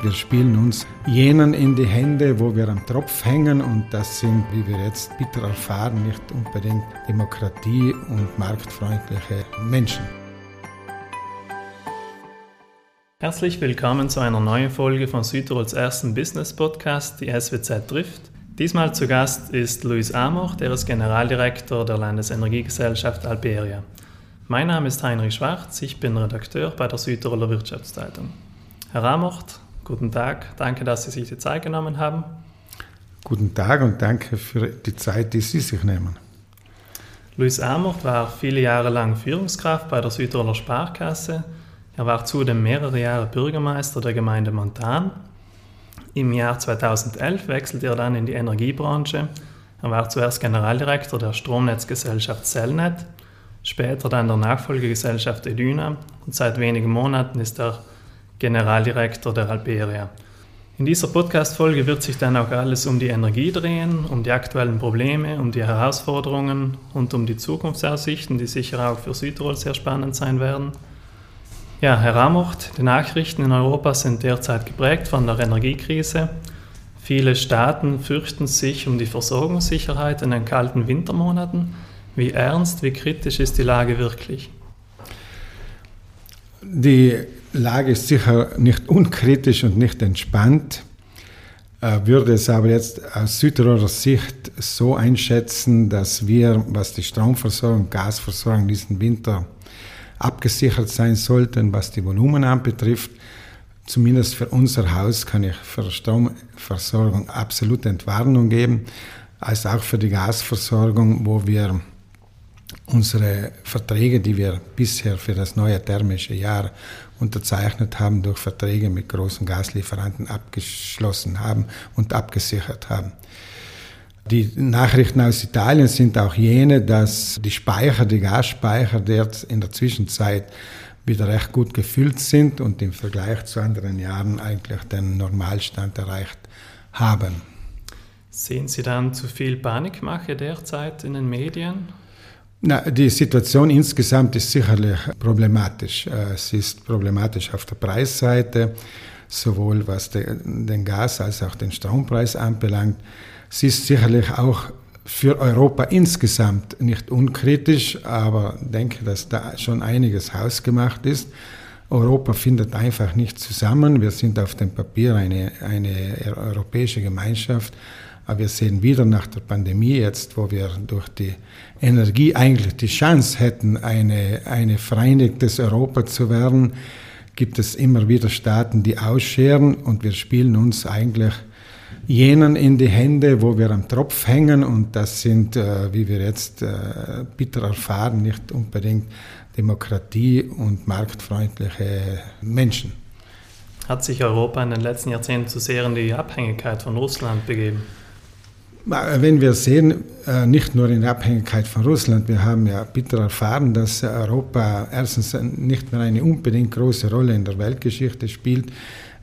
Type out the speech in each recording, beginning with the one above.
Wir spielen uns jenen in die Hände, wo wir am Tropf hängen und das sind, wie wir jetzt bitter erfahren, nicht unbedingt Demokratie und marktfreundliche Menschen. Herzlich willkommen zu einer neuen Folge von Südtirols ersten Business Podcast, die SWZ trifft. Diesmal zu Gast ist Luis Amor, der ist Generaldirektor der Landesenergiegesellschaft Alberia. Mein Name ist Heinrich Schwarz, ich bin Redakteur bei der Südtiroler Wirtschaftszeitung. Herr Amort, Guten Tag, danke, dass Sie sich die Zeit genommen haben. Guten Tag und danke für die Zeit, die Sie sich nehmen. Luis Amort war viele Jahre lang Führungskraft bei der Südtiroler Sparkasse. Er war zudem mehrere Jahre Bürgermeister der Gemeinde Montan. Im Jahr 2011 wechselte er dann in die Energiebranche. Er war zuerst Generaldirektor der Stromnetzgesellschaft Cellnet, später dann der Nachfolgegesellschaft Edyna und seit wenigen Monaten ist er Generaldirektor der Alberia. In dieser Podcast-Folge wird sich dann auch alles um die Energie drehen, um die aktuellen Probleme, um die Herausforderungen und um die Zukunftsaussichten, die sicher auch für Südtirol sehr spannend sein werden. Ja, Herr Ramocht, die Nachrichten in Europa sind derzeit geprägt von der Energiekrise. Viele Staaten fürchten sich um die Versorgungssicherheit in den kalten Wintermonaten. Wie ernst, wie kritisch ist die Lage wirklich? Die Lage ist sicher nicht unkritisch und nicht entspannt, äh, würde es aber jetzt aus Südtiroler Sicht so einschätzen, dass wir, was die Stromversorgung, Gasversorgung diesen Winter abgesichert sein sollten, was die Volumen anbetrifft. Zumindest für unser Haus kann ich für Stromversorgung absolute Entwarnung geben, als auch für die Gasversorgung, wo wir unsere Verträge, die wir bisher für das neue thermische Jahr unterzeichnet haben, durch Verträge mit großen Gaslieferanten abgeschlossen haben und abgesichert haben. Die Nachrichten aus Italien sind auch jene, dass die Speicher, die Gasspeicher jetzt in der Zwischenzeit wieder recht gut gefüllt sind und im Vergleich zu anderen Jahren eigentlich den Normalstand erreicht haben. Sehen Sie dann zu viel Panikmache derzeit in den Medien? Na, die Situation insgesamt ist sicherlich problematisch. Äh, es ist problematisch auf der Preisseite, sowohl was den Gas- als auch den Strompreis anbelangt. Es ist sicherlich auch für Europa insgesamt nicht unkritisch, aber denke, dass da schon einiges hausgemacht ist. Europa findet einfach nicht zusammen. Wir sind auf dem Papier eine, eine europäische Gemeinschaft, aber wir sehen wieder nach der Pandemie jetzt, wo wir durch die Energie eigentlich die Chance hätten, eine, eine vereinigtes Europa zu werden, gibt es immer wieder Staaten, die ausscheren und wir spielen uns eigentlich jenen in die Hände, wo wir am Tropf hängen und das sind, äh, wie wir jetzt äh, bitter erfahren, nicht unbedingt Demokratie und marktfreundliche Menschen. Hat sich Europa in den letzten Jahrzehnten zu sehr in die Abhängigkeit von Russland begeben? Wenn wir sehen, äh, nicht nur in Abhängigkeit von Russland, wir haben ja bitter erfahren, dass Europa erstens nicht mehr eine unbedingt große Rolle in der Weltgeschichte spielt.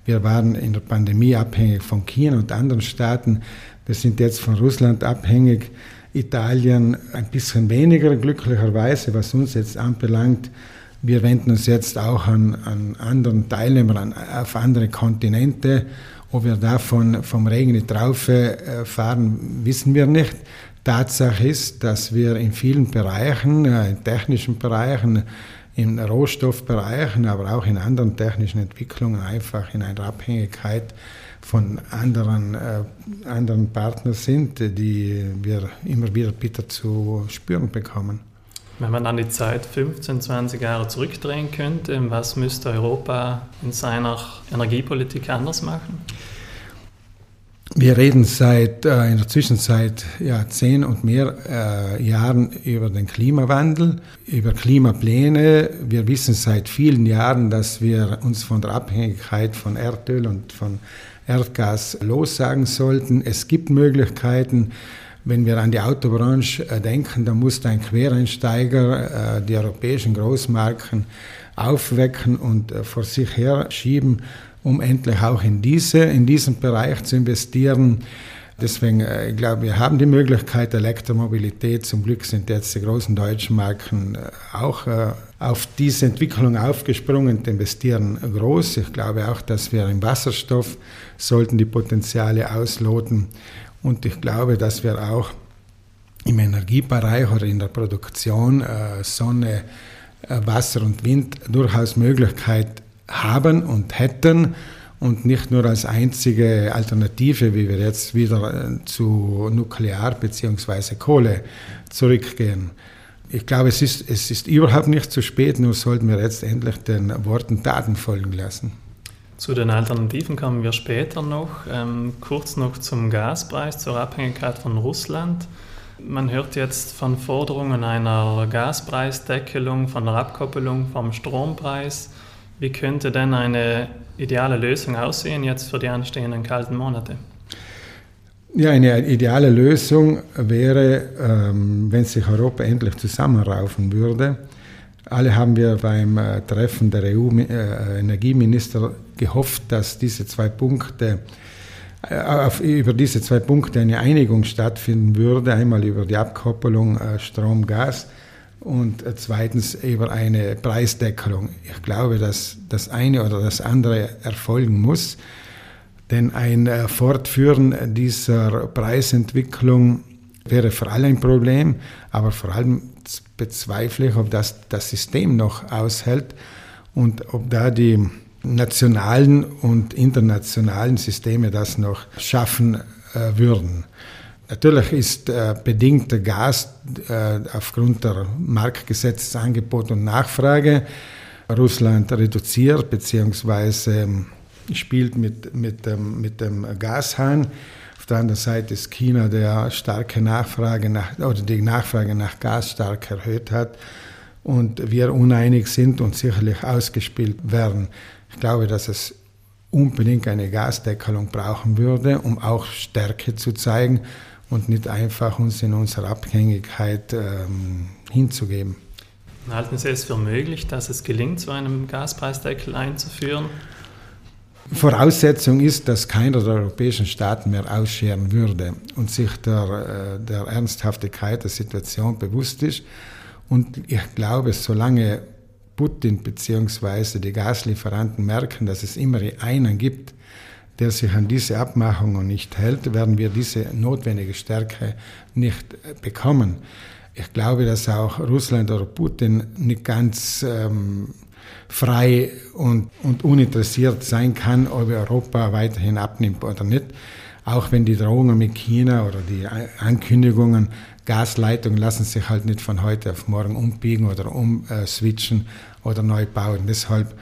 Wir waren in der Pandemie abhängig von China und anderen Staaten. Wir sind jetzt von Russland abhängig. Italien ein bisschen weniger glücklicherweise, was uns jetzt anbelangt. Wir wenden uns jetzt auch an, an anderen Teilnehmer, an, auf andere Kontinente. Ob wir davon vom Regen die Traufe äh, fahren, wissen wir nicht. Tatsache ist, dass wir in vielen Bereichen, äh, in technischen Bereichen, in Rohstoffbereichen, aber auch in anderen technischen Entwicklungen einfach in einer Abhängigkeit von anderen, äh, anderen Partnern sind, die wir immer wieder bitter zu spüren bekommen. Wenn man dann die Zeit 15, 20 Jahre zurückdrehen könnte, was müsste Europa in seiner Energiepolitik anders machen? Wir reden seit äh, in der Zwischenzeit ja, zehn und mehr äh, Jahren über den Klimawandel, über Klimapläne. Wir wissen seit vielen Jahren, dass wir uns von der Abhängigkeit von Erdöl und von Erdgas lossagen sollten. Es gibt Möglichkeiten, wenn wir an die Autobranche äh, denken, dann muss ein Quereinsteiger äh, die europäischen Großmarken aufwecken und äh, vor sich her schieben, um endlich auch in, diese, in diesen Bereich zu investieren. Deswegen, ich glaube, wir haben die Möglichkeit Elektromobilität. Zum Glück sind jetzt die großen deutschen Marken auch auf diese Entwicklung aufgesprungen und investieren groß. Ich glaube auch, dass wir im Wasserstoff sollten die Potenziale ausloten. Und ich glaube, dass wir auch im Energiebereich oder in der Produktion Sonne, Wasser und Wind durchaus Möglichkeit haben und hätten und nicht nur als einzige Alternative, wie wir jetzt wieder äh, zu Nuklear bzw. Kohle zurückgehen. Ich glaube, es ist, es ist überhaupt nicht zu spät, nur sollten wir jetzt endlich den Worten Taten folgen lassen. Zu den Alternativen kommen wir später noch. Ähm, kurz noch zum Gaspreis, zur Abhängigkeit von Russland. Man hört jetzt von Forderungen einer Gaspreisdeckelung, von der Abkoppelung vom Strompreis. Wie könnte denn eine ideale Lösung aussehen jetzt für die anstehenden kalten Monate? Ja, eine ideale Lösung wäre, ähm, wenn sich Europa endlich zusammenraufen würde. Alle haben wir beim äh, Treffen der EU-Energieminister äh, gehofft, dass diese zwei Punkte äh, auf, über diese zwei Punkte eine Einigung stattfinden würde. Einmal über die Abkoppelung Strom-Gas und zweitens über eine Preisdeckelung. Ich glaube, dass das eine oder das andere erfolgen muss, denn ein äh, Fortführen dieser Preisentwicklung wäre vor allem ein Problem, aber vor allem bezweifle ich, ob das das System noch aushält und ob da die nationalen und internationalen Systeme das noch schaffen äh, würden. Natürlich ist äh, bedingt Gas äh, aufgrund der Marktgesetzesangebot und Nachfrage Russland reduziert bzw. Ähm, spielt mit, mit, dem, mit dem Gashahn. Auf der anderen Seite ist China, der starke Nachfrage nach, oder die Nachfrage nach Gas stark erhöht hat und wir uneinig sind und sicherlich ausgespielt werden. Ich glaube, dass es unbedingt eine Gasdeckelung brauchen würde, um auch Stärke zu zeigen und nicht einfach uns in unserer Abhängigkeit ähm, hinzugeben. Halten Sie es für möglich, dass es gelingt, so einen Gaspreisdeckel einzuführen? Voraussetzung ist, dass keiner der europäischen Staaten mehr ausscheren würde und sich der, äh, der Ernsthaftigkeit der Situation bewusst ist. Und ich glaube, solange Putin bzw. die Gaslieferanten merken, dass es immer einen gibt, der sich an diese Abmachungen nicht hält, werden wir diese notwendige Stärke nicht äh, bekommen. Ich glaube, dass auch Russland oder Putin nicht ganz ähm, frei und, und uninteressiert sein kann, ob Europa weiterhin abnimmt oder nicht. Auch wenn die Drohungen mit China oder die Ankündigungen, Gasleitungen lassen sich halt nicht von heute auf morgen umbiegen oder umswitchen oder neu bauen. Deshalb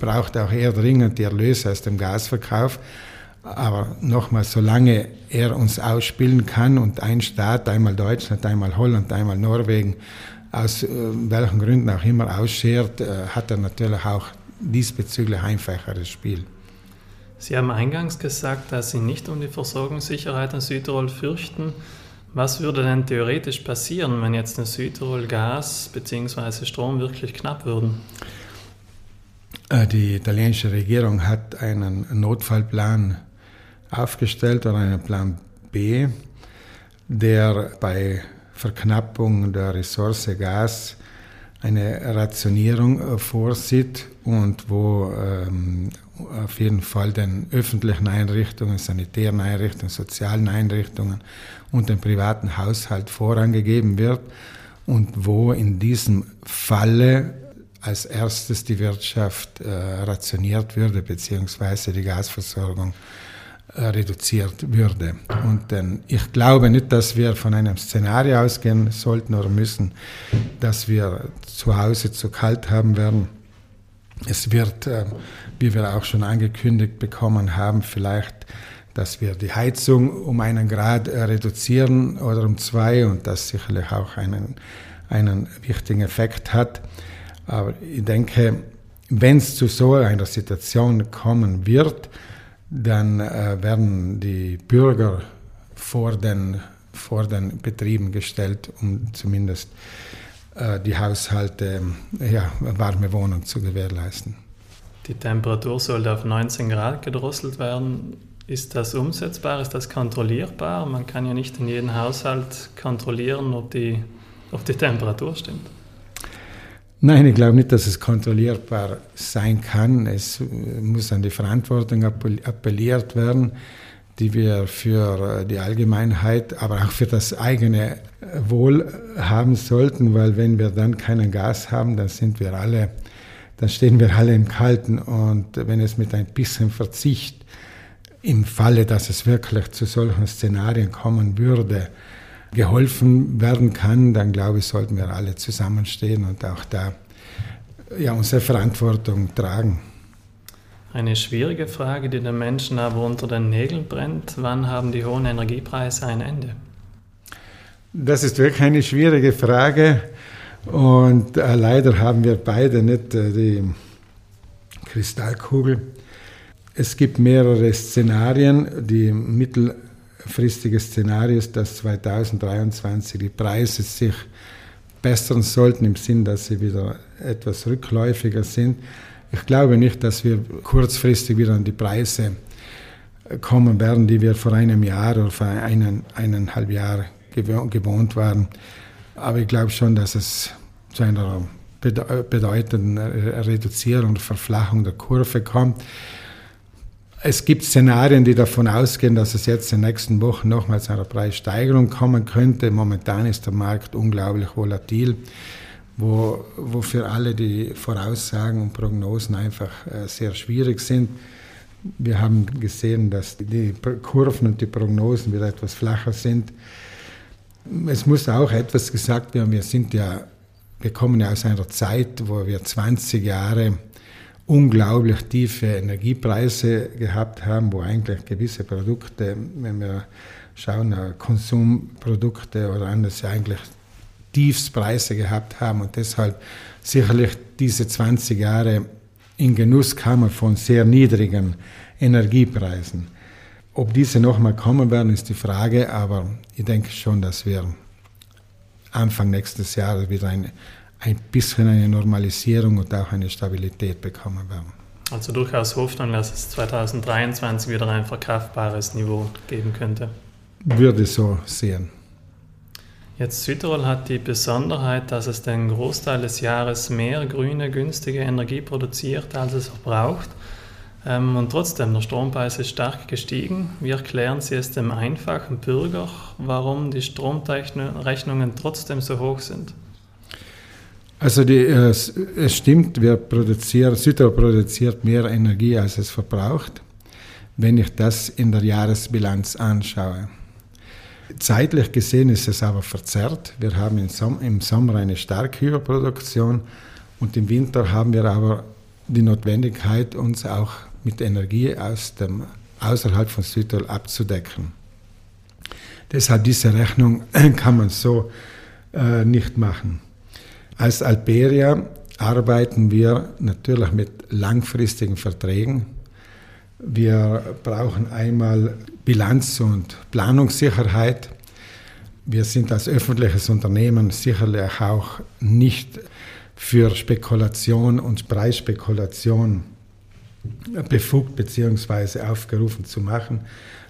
braucht auch eher dringend die Erlöse aus dem Gasverkauf. Aber nochmal, solange er uns ausspielen kann und ein Staat, einmal Deutschland, einmal Holland, einmal Norwegen, aus äh, welchen Gründen auch immer ausschert, äh, hat er natürlich auch diesbezüglich einfacheres Spiel. Sie haben eingangs gesagt, dass Sie nicht um die Versorgungssicherheit in Südtirol fürchten. Was würde denn theoretisch passieren, wenn jetzt in Südtirol Gas bzw. Strom wirklich knapp würden? Äh, die italienische Regierung hat einen Notfallplan aufgestellt oder einen Plan B, der bei Verknappung der Ressource Gas eine Rationierung vorsieht und wo ähm, auf jeden Fall den öffentlichen Einrichtungen, sanitären Einrichtungen, sozialen Einrichtungen und dem privaten Haushalt vorangegeben wird und wo in diesem Falle als erstes die Wirtschaft äh, rationiert würde, beziehungsweise die Gasversorgung äh, reduziert würde. Und denn ich glaube nicht, dass wir von einem Szenario ausgehen sollten oder müssen, dass wir zu Hause zu kalt haben werden. Es wird, äh, wie wir auch schon angekündigt bekommen haben, vielleicht dass wir die Heizung um einen Grad äh, reduzieren oder um zwei und das sicherlich auch einen, einen wichtigen Effekt hat. Aber ich denke, wenn es zu so einer Situation kommen wird, dann äh, werden die Bürger vor den, vor den Betrieben gestellt, um zumindest äh, die Haushalte ja, warme Wohnung zu gewährleisten. Die Temperatur sollte auf 19 Grad gedrosselt werden. Ist das umsetzbar? Ist das kontrollierbar? Man kann ja nicht in jedem Haushalt kontrollieren, ob die, ob die Temperatur stimmt. Nein, ich glaube nicht, dass es kontrollierbar sein kann. Es muss an die Verantwortung appelliert werden, die wir für die Allgemeinheit, aber auch für das eigene Wohl haben sollten, weil wenn wir dann keinen Gas haben, dann sind wir alle, dann stehen wir alle im Kalten und wenn es mit ein bisschen Verzicht im Falle, dass es wirklich zu solchen Szenarien kommen würde, geholfen werden kann, dann glaube ich, sollten wir alle zusammenstehen und auch da ja, unsere Verantwortung tragen. Eine schwierige Frage, die den Menschen aber unter den Nägeln brennt. Wann haben die hohen Energiepreise ein Ende? Das ist wirklich eine schwierige Frage und äh, leider haben wir beide nicht äh, die Kristallkugel. Es gibt mehrere Szenarien. Die mittelfristige Szenario ist, dass 2023 die Preise sich bessern sollten, im Sinn, dass sie wieder etwas rückläufiger sind. Ich glaube nicht, dass wir kurzfristig wieder an die Preise kommen werden, die wir vor einem Jahr oder vor einen, eineinhalb Jahren gewohnt waren. Aber ich glaube schon, dass es zu einer bedeutenden Reduzierung Verflachung der Kurve kommt. Es gibt Szenarien, die davon ausgehen, dass es jetzt in den nächsten Wochen nochmals zu einer Preissteigerung kommen könnte. Momentan ist der Markt unglaublich volatil, wo, wo für alle die Voraussagen und Prognosen einfach äh, sehr schwierig sind. Wir haben gesehen, dass die Kurven und die Prognosen wieder etwas flacher sind. Es muss auch etwas gesagt werden, wir sind ja, wir kommen ja aus einer Zeit, wo wir 20 Jahre unglaublich tiefe Energiepreise gehabt haben, wo eigentlich gewisse Produkte, wenn wir schauen, äh, Konsumprodukte oder anders, eigentlich Tiefspreise gehabt haben und deshalb sicherlich diese 20 Jahre in Genuss kamen von sehr niedrigen Energiepreisen. Ob diese nochmal kommen werden, ist die Frage, aber ich denke schon, dass wir Anfang nächstes Jahres wieder eine ein bisschen eine Normalisierung und auch eine Stabilität bekommen werden. Also durchaus Hoffnung, dass es 2023 wieder ein verkraftbares Niveau geben könnte. Würde so sehen. Jetzt Südtirol hat die Besonderheit, dass es den Großteil des Jahres mehr grüne, günstige Energie produziert, als es verbraucht. Ähm, und trotzdem, der Strompreis ist stark gestiegen. Wie erklären Sie es dem einfachen Bürger, warum die Stromrechnungen trotzdem so hoch sind? Also die, äh, es stimmt, wir produzieren, Südtirol produziert mehr Energie, als es verbraucht, wenn ich das in der Jahresbilanz anschaue. Zeitlich gesehen ist es aber verzerrt. Wir haben im Sommer eine starke Überproduktion und im Winter haben wir aber die Notwendigkeit, uns auch mit Energie aus dem, außerhalb von Südtirol abzudecken. Deshalb diese Rechnung kann man so äh, nicht machen. Als Alperia arbeiten wir natürlich mit langfristigen Verträgen. Wir brauchen einmal Bilanz- und Planungssicherheit. Wir sind als öffentliches Unternehmen sicherlich auch nicht für Spekulation und Preisspekulation befugt bzw. aufgerufen zu machen.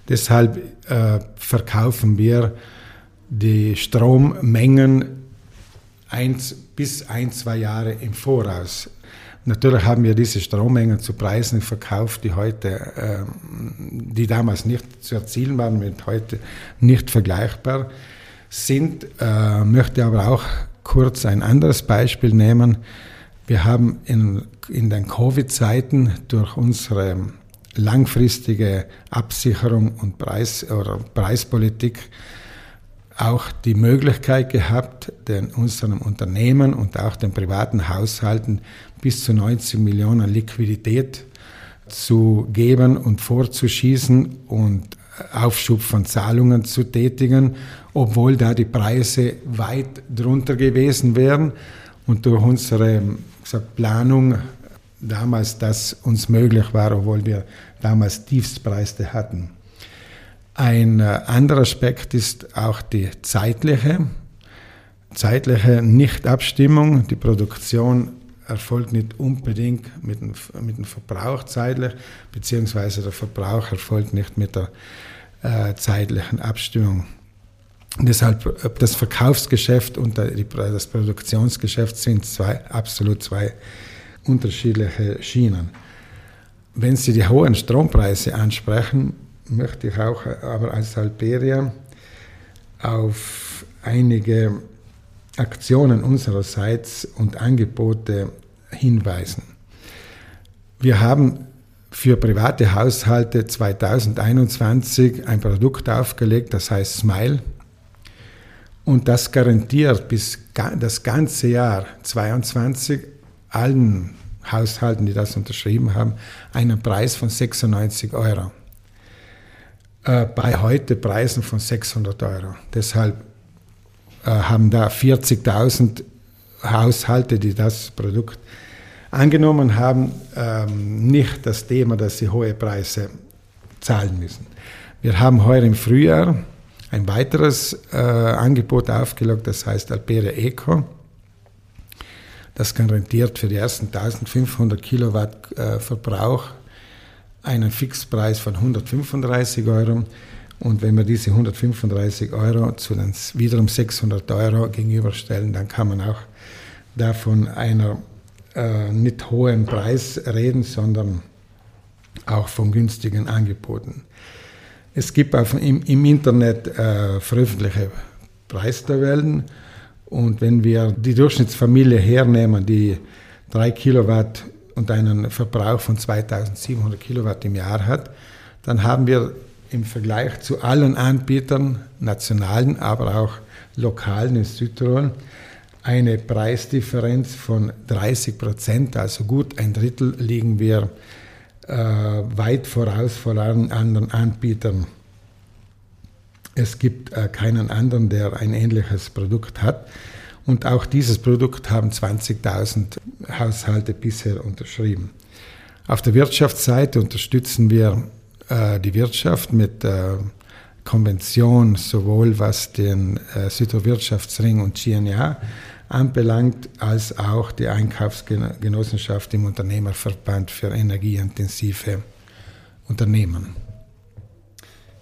Deshalb äh, verkaufen wir die Strommengen eins bis ein, zwei Jahre im Voraus. Natürlich haben wir diese Strommengen zu Preisen verkauft, die heute, äh, die damals nicht zu erzielen waren, mit heute nicht vergleichbar sind. Äh, möchte aber auch kurz ein anderes Beispiel nehmen. Wir haben in, in den Covid-Zeiten durch unsere langfristige Absicherung und Preis, oder Preispolitik auch die Möglichkeit gehabt, den unseren Unternehmen und auch den privaten Haushalten bis zu 90 Millionen Liquidität zu geben und vorzuschießen und Aufschub von Zahlungen zu tätigen, obwohl da die Preise weit drunter gewesen wären und durch unsere gesagt, Planung damals das uns möglich war, obwohl wir damals Tiefstpreise hatten. Ein äh, anderer Aspekt ist auch die zeitliche, zeitliche Nichtabstimmung. Die Produktion erfolgt nicht unbedingt mit dem, mit dem Verbrauch zeitlich, beziehungsweise der Verbrauch erfolgt nicht mit der äh, zeitlichen Abstimmung. Deshalb das Verkaufsgeschäft und das Produktionsgeschäft sind zwei, absolut zwei unterschiedliche Schienen. Wenn Sie die hohen Strompreise ansprechen, möchte ich auch aber als Alperia auf einige Aktionen unsererseits und Angebote hinweisen. Wir haben für private Haushalte 2021 ein Produkt aufgelegt, das heißt Smile. Und das garantiert bis das ganze Jahr 2022 allen Haushalten, die das unterschrieben haben, einen Preis von 96 Euro. Äh, bei heute Preisen von 600 Euro. Deshalb äh, haben da 40.000 Haushalte, die das Produkt angenommen haben, ähm, nicht das Thema, dass sie hohe Preise zahlen müssen. Wir haben heuer im Frühjahr ein weiteres äh, Angebot aufgelegt, das heißt Alperia Eco. Das garantiert für die ersten 1500 Kilowatt äh, Verbrauch einen Fixpreis von 135 Euro. Und wenn wir diese 135 Euro zu den wiederum 600 Euro gegenüberstellen, dann kann man auch davon einer äh, nicht hohen Preis reden, sondern auch von günstigen Angeboten. Es gibt auch im, im Internet äh, veröffentlichte Preistabellen und wenn wir die Durchschnittsfamilie hernehmen, die 3 Kilowatt und einen Verbrauch von 2700 Kilowatt im Jahr hat, dann haben wir im Vergleich zu allen Anbietern, nationalen, aber auch lokalen in Südtirol, eine Preisdifferenz von 30 Prozent, also gut ein Drittel liegen wir äh, weit voraus vor allen anderen Anbietern. Es gibt äh, keinen anderen, der ein ähnliches Produkt hat. Und auch dieses Produkt haben 20.000 Haushalte bisher unterschrieben. Auf der Wirtschaftsseite unterstützen wir äh, die Wirtschaft mit äh, Konvention, sowohl was den äh, Südwirtschaftsring und GNA anbelangt, als auch die Einkaufsgenossenschaft im Unternehmerverband für energieintensive Unternehmen.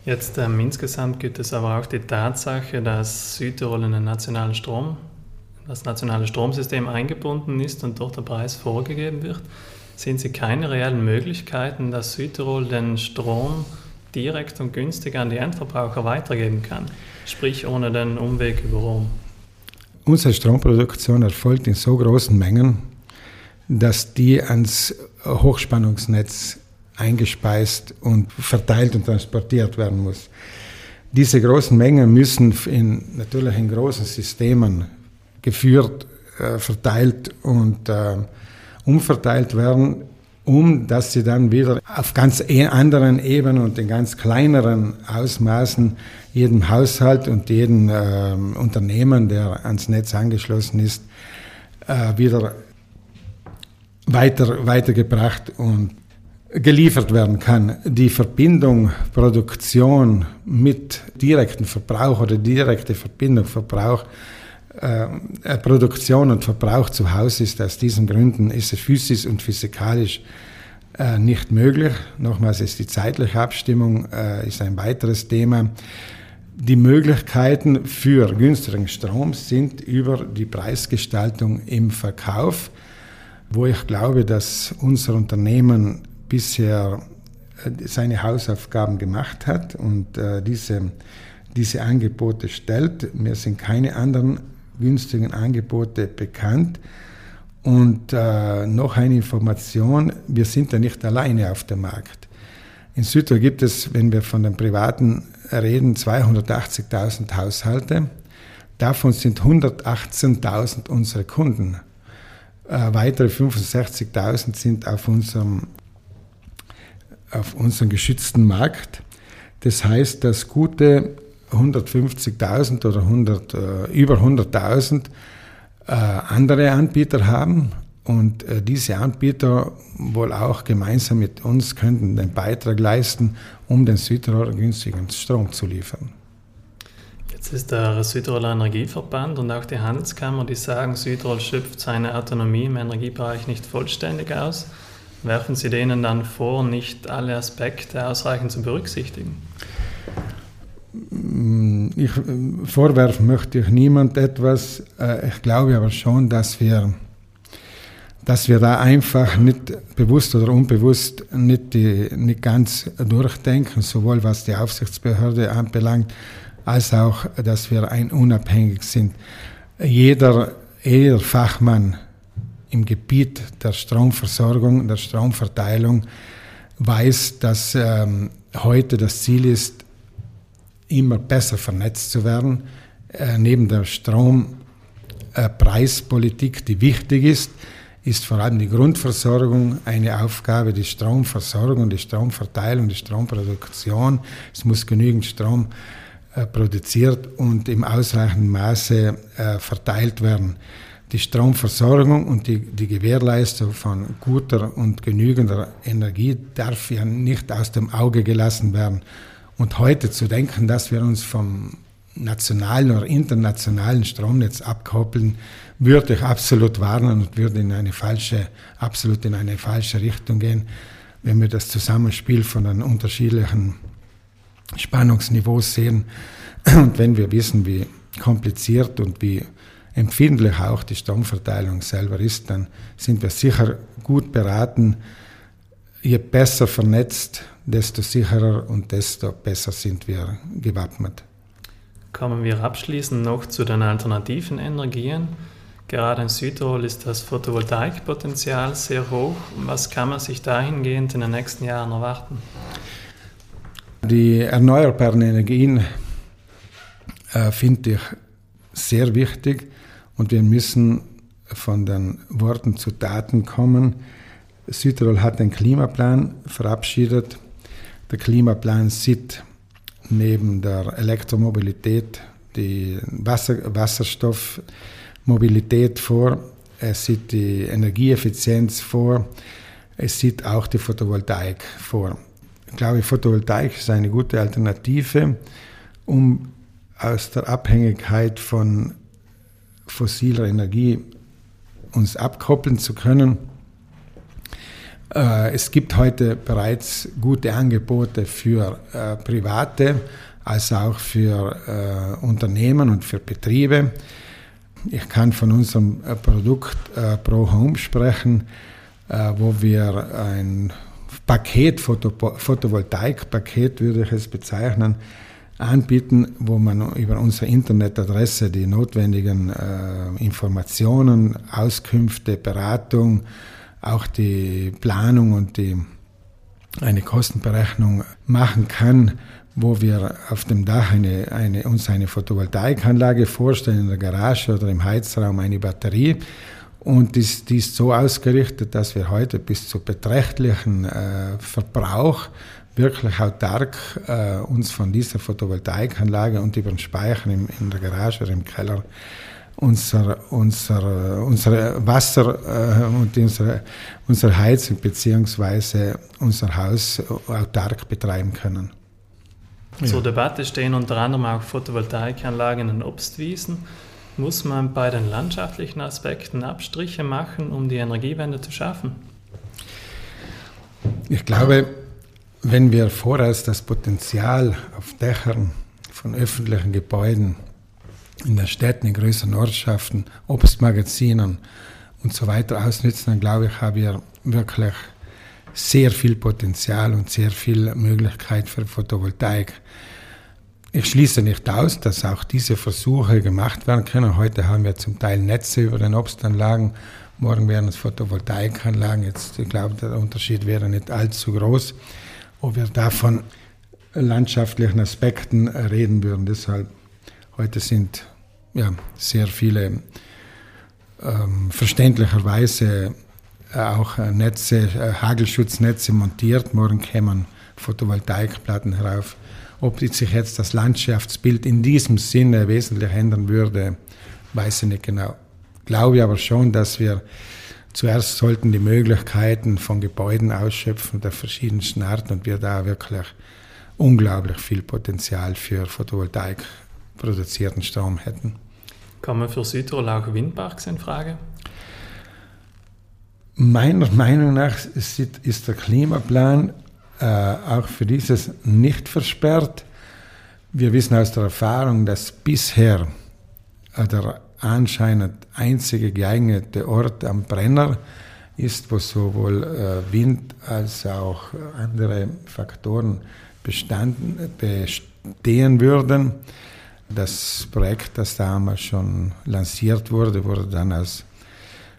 Jetzt ähm, insgesamt gibt es aber auch die Tatsache, dass Südtirol in den nationalen Strom, das nationale Stromsystem eingebunden ist und dort der Preis vorgegeben wird. Sehen Sie keine reellen Möglichkeiten, dass Südtirol den Strom direkt und günstig an die Endverbraucher weitergeben kann, sprich ohne den Umweg über Rom? Unsere Stromproduktion erfolgt in so großen Mengen, dass die ans Hochspannungsnetz eingespeist und verteilt und transportiert werden muss. Diese großen Mengen müssen in, natürlich in großen Systemen geführt, äh, verteilt und äh, umverteilt werden, um dass sie dann wieder auf ganz e-, anderen Ebenen und in ganz kleineren Ausmaßen jedem Haushalt und jedem äh, Unternehmen, der ans Netz angeschlossen ist, äh, wieder weiter, weitergebracht und geliefert werden kann. Die Verbindung Produktion mit direktem Verbrauch oder direkte Verbindung Verbrauch äh, Produktion und Verbrauch zu Hause ist aus diesen Gründen ist es physisch und physikalisch äh, nicht möglich. Nochmals ist die zeitliche Abstimmung äh, ist ein weiteres Thema. Die Möglichkeiten für günstigen Strom sind über die Preisgestaltung im Verkauf, wo ich glaube, dass unser Unternehmen bisher äh, seine Hausaufgaben gemacht hat und äh, diese, diese Angebote stellt. Mir sind keine anderen günstigen Angebote bekannt. Und äh, noch eine Information, wir sind ja nicht alleine auf dem Markt. In Südtirol gibt es, wenn wir von den Privaten reden, 280.000 Haushalte. Davon sind 118.000 unsere Kunden. Äh, weitere 65.000 sind auf unserem auf unseren geschützten Markt. Das heißt, dass gute 150.000 oder 100, äh, über 100.000 äh, andere Anbieter haben und äh, diese Anbieter wohl auch gemeinsam mit uns könnten den Beitrag leisten, um den Südtirol günstigen Strom zu liefern. Es ist der Südtiroler Energieverband und auch die Handelskammer, die sagen, Südtirol schöpft seine Autonomie im Energiebereich nicht vollständig aus. Werfen Sie denen dann vor, nicht alle Aspekte ausreichend zu berücksichtigen? Ich, vorwerfen möchte ich niemand etwas. Äh, ich glaube aber schon, dass wir, dass wir da einfach nicht bewusst oder unbewusst nicht, die, nicht ganz durchdenken, sowohl was die Aufsichtsbehörde anbelangt, als auch, dass wir ein unabhängig sind. Jeder, jeder Fachmann im Gebiet der Stromversorgung, der Stromverteilung weiß, dass ähm, heute das Ziel ist, immer besser vernetzt zu werden. Äh, neben der Strompreispolitik, äh, die wichtig ist, ist vor allem die Grundversorgung eine Aufgabe, die Stromversorgung, die Stromverteilung, die Stromproduktion. Es muss genügend Strom äh, produziert und im ausreichenden Maße äh, verteilt werden. Die Stromversorgung und die, die Gewährleistung von guter und genügender Energie darf ja nicht aus dem Auge gelassen werden. Und heute zu denken, dass wir uns vom nationalen oder internationalen Stromnetz abkoppeln, würde ich absolut warnen und würde in eine falsche, absolut in eine falsche Richtung gehen, wenn wir das Zusammenspiel von den unterschiedlichen Spannungsniveaus sehen. Und wenn wir wissen, wie kompliziert und wie empfindlich auch die Stromverteilung selber ist, dann sind wir sicher gut beraten. Je besser vernetzt, desto sicherer und desto besser sind wir gewappnet. Kommen wir abschließend noch zu den alternativen Energien. Gerade in Südtirol ist das Photovoltaikpotenzial sehr hoch. Was kann man sich dahingehend in den nächsten Jahren erwarten? Die erneuerbaren Energien äh, finde ich sehr wichtig und wir müssen von den Worten zu Taten kommen. Südtirol hat einen Klimaplan verabschiedet. Der Klimaplan sieht neben der Elektromobilität die Wasser, Wasserstoffmobilität vor. Es sieht die Energieeffizienz vor. Es sieht auch die Photovoltaik vor ich glaube, Photovoltaik ist eine gute Alternative, um aus der Abhängigkeit von fossiler Energie uns abkoppeln zu können. Äh, es gibt heute bereits gute Angebote für äh, Private als auch für äh, Unternehmen und für Betriebe. Ich kann von unserem Produkt Pro Home sprechen, wo wir ein Paket, Photo, Photovoltaik-Paket würde ich es bezeichnen, anbieten, wo man über unsere Internetadresse die notwendigen Informationen, Auskünfte, Beratung, auch die Planung und die, eine Kostenberechnung machen kann, wo wir auf dem Dach eine, eine, uns eine Photovoltaikanlage vorstellen, in der Garage oder im Heizraum eine Batterie. Und die, ist so ausgerichtet, dass wir heute bis zu beträchtlichen äh, Verbrauch wirklich autark äh, uns von dieser Photovoltaikanlage und über den Speicher im, in der Garage oder im Keller unser, unser, unser Wasser äh, und unsere, unsere Heizung bzw. unser Haus autark betreiben können. Zur Debatte stehen unter anderem auch Photovoltaikanlagen in Obstwiesen. Muss man bei den landschaftlichen Aspekten Abstriche machen, um die Energiewende zu schaffen? Ich glaube, wenn wir vorerst das Potenzial auf Dächern von öffentlichen Gebäuden in den Städten, in größeren Ortschaften, Obstmagazinen und so weiter ausnützen, dann glaube ich, haben wir wirklich sehr viel Potenzial und sehr viel Möglichkeit für Photovoltaik. Ich schließe nicht aus, dass auch diese Versuche gemacht werden können. Heute haben wir zum Teil Netze über den Obstanlagen, morgen wären es Photovoltaikanlagen. Jetzt, ich glaube, der Unterschied wäre nicht allzu groß, ob wir da von landschaftlichen Aspekten reden würden. Deshalb, heute sind ja, sehr viele ähm, verständlicherweise auch Netze, äh, Hagelschutznetze montiert. Morgen kämen Photovoltaikplatten herauf. Ob sich jetzt das Landschaftsbild in diesem Sinne wesentlich ändern würde, weiß ich nicht genau. Glaube aber schon, dass wir zuerst sollten die Möglichkeiten von Gebäuden ausschöpfen der verschiedensten Art und wir da wirklich unglaublich viel Potenzial für Photovoltaik produzierten Strom hätten. Kommen für Südtirol auch Windparks in Frage? Meiner Meinung nach ist der Klimaplan äh, auch für dieses nicht versperrt. Wir wissen aus der Erfahrung, dass bisher äh, der anscheinend einzige geeignete Ort am Brenner ist, wo sowohl äh, Wind als auch andere Faktoren bestanden, bestehen würden. Das Projekt, das damals schon lanciert wurde, wurde dann aus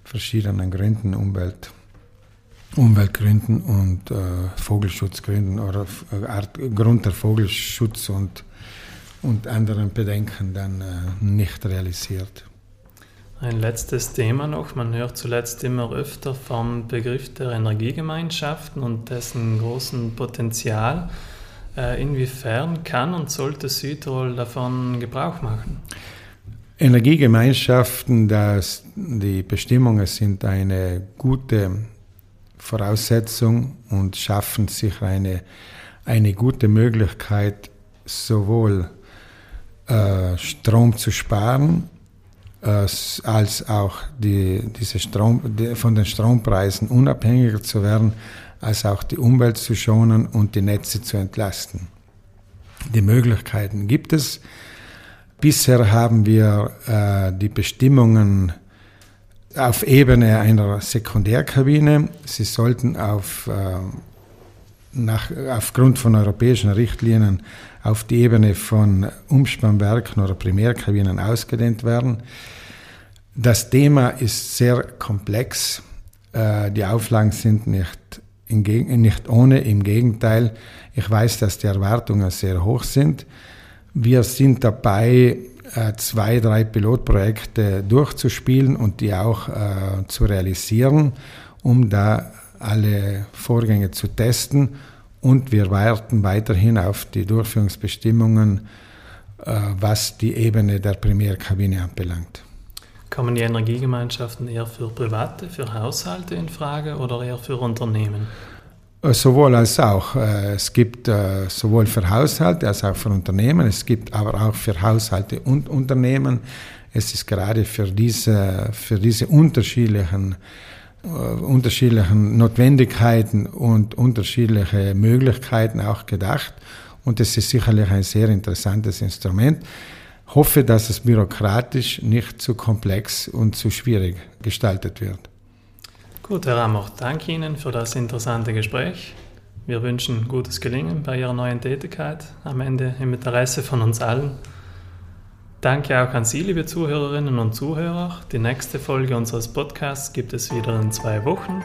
verschiedenen Gründen, Umwelt, Umweltgründen und äh, Vogelschutzgründen oder äh, Art, Grund der Vogelschutz und, und anderen Bedenken dann äh, nicht realisiert. Ein letztes Thema noch. Man hört zuletzt immer öfter vom Begriff der Energiegemeinschaften und dessen großen Potenzial. Äh, inwiefern kann und sollte Südtirol davon Gebrauch machen? Energiegemeinschaften, das, die Bestimmungen sind eine gute Voraussetzung und schaffen sich eine, eine gute Möglichkeit, sowohl äh, Strom zu sparen, äh, als auch die, diese Strom, die, von den Strompreisen unabhängiger zu werden, als auch die Umwelt zu schonen und die Netze zu entlasten. Die Möglichkeiten gibt es. Bisher haben wir äh, die Bestimmungen auf Ebene einer Sekundärkabine. Sie sollten auf, äh, nach, aufgrund von europäischen Richtlinien auf die Ebene von Umspannwerken oder Primärkabinen ausgedehnt werden. Das Thema ist sehr komplex. Äh, die Auflagen sind nicht, nicht ohne, im Gegenteil. Ich weiß, dass die Erwartungen sehr hoch sind. Wir sind dabei, äh, zwei, drei Pilotprojekte durchzuspielen und die auch äh, zu realisieren, um da alle Vorgänge zu testen. Und wir warten weiterhin auf die Durchführungsbestimmungen, äh, was die Ebene der Primärkabine anbelangt. Kommen die Energiegemeinschaften eher für Private, für Haushalte in Frage oder eher für Unternehmen? Äh, sowohl als auch. Äh, es gibt äh, sowohl für Haushalte als auch für Unternehmen. Es gibt aber auch für Haushalte und Unternehmen. Es ist gerade für diese, für diese unterschiedlichen, unterschiedlichen Notwendigkeiten und unterschiedliche Möglichkeiten auch gedacht. Und es ist sicherlich ein sehr interessantes Instrument. Hoffe, dass es bürokratisch nicht zu komplex und zu schwierig gestaltet wird. Gut, Herr Rammer, danke Ihnen für das interessante Gespräch. Wir wünschen gutes Gelingen bei Ihrer neuen Tätigkeit, am Ende im Interesse von uns allen. Danke auch an Sie, liebe Zuhörerinnen und Zuhörer. Die nächste Folge unseres Podcasts gibt es wieder in zwei Wochen.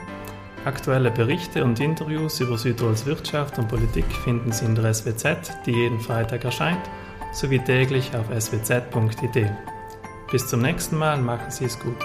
Aktuelle Berichte und Interviews über Südtirols Wirtschaft und Politik finden Sie in der SWZ, die jeden Freitag erscheint, sowie täglich auf swz.it. Bis zum nächsten Mal, machen Sie es gut.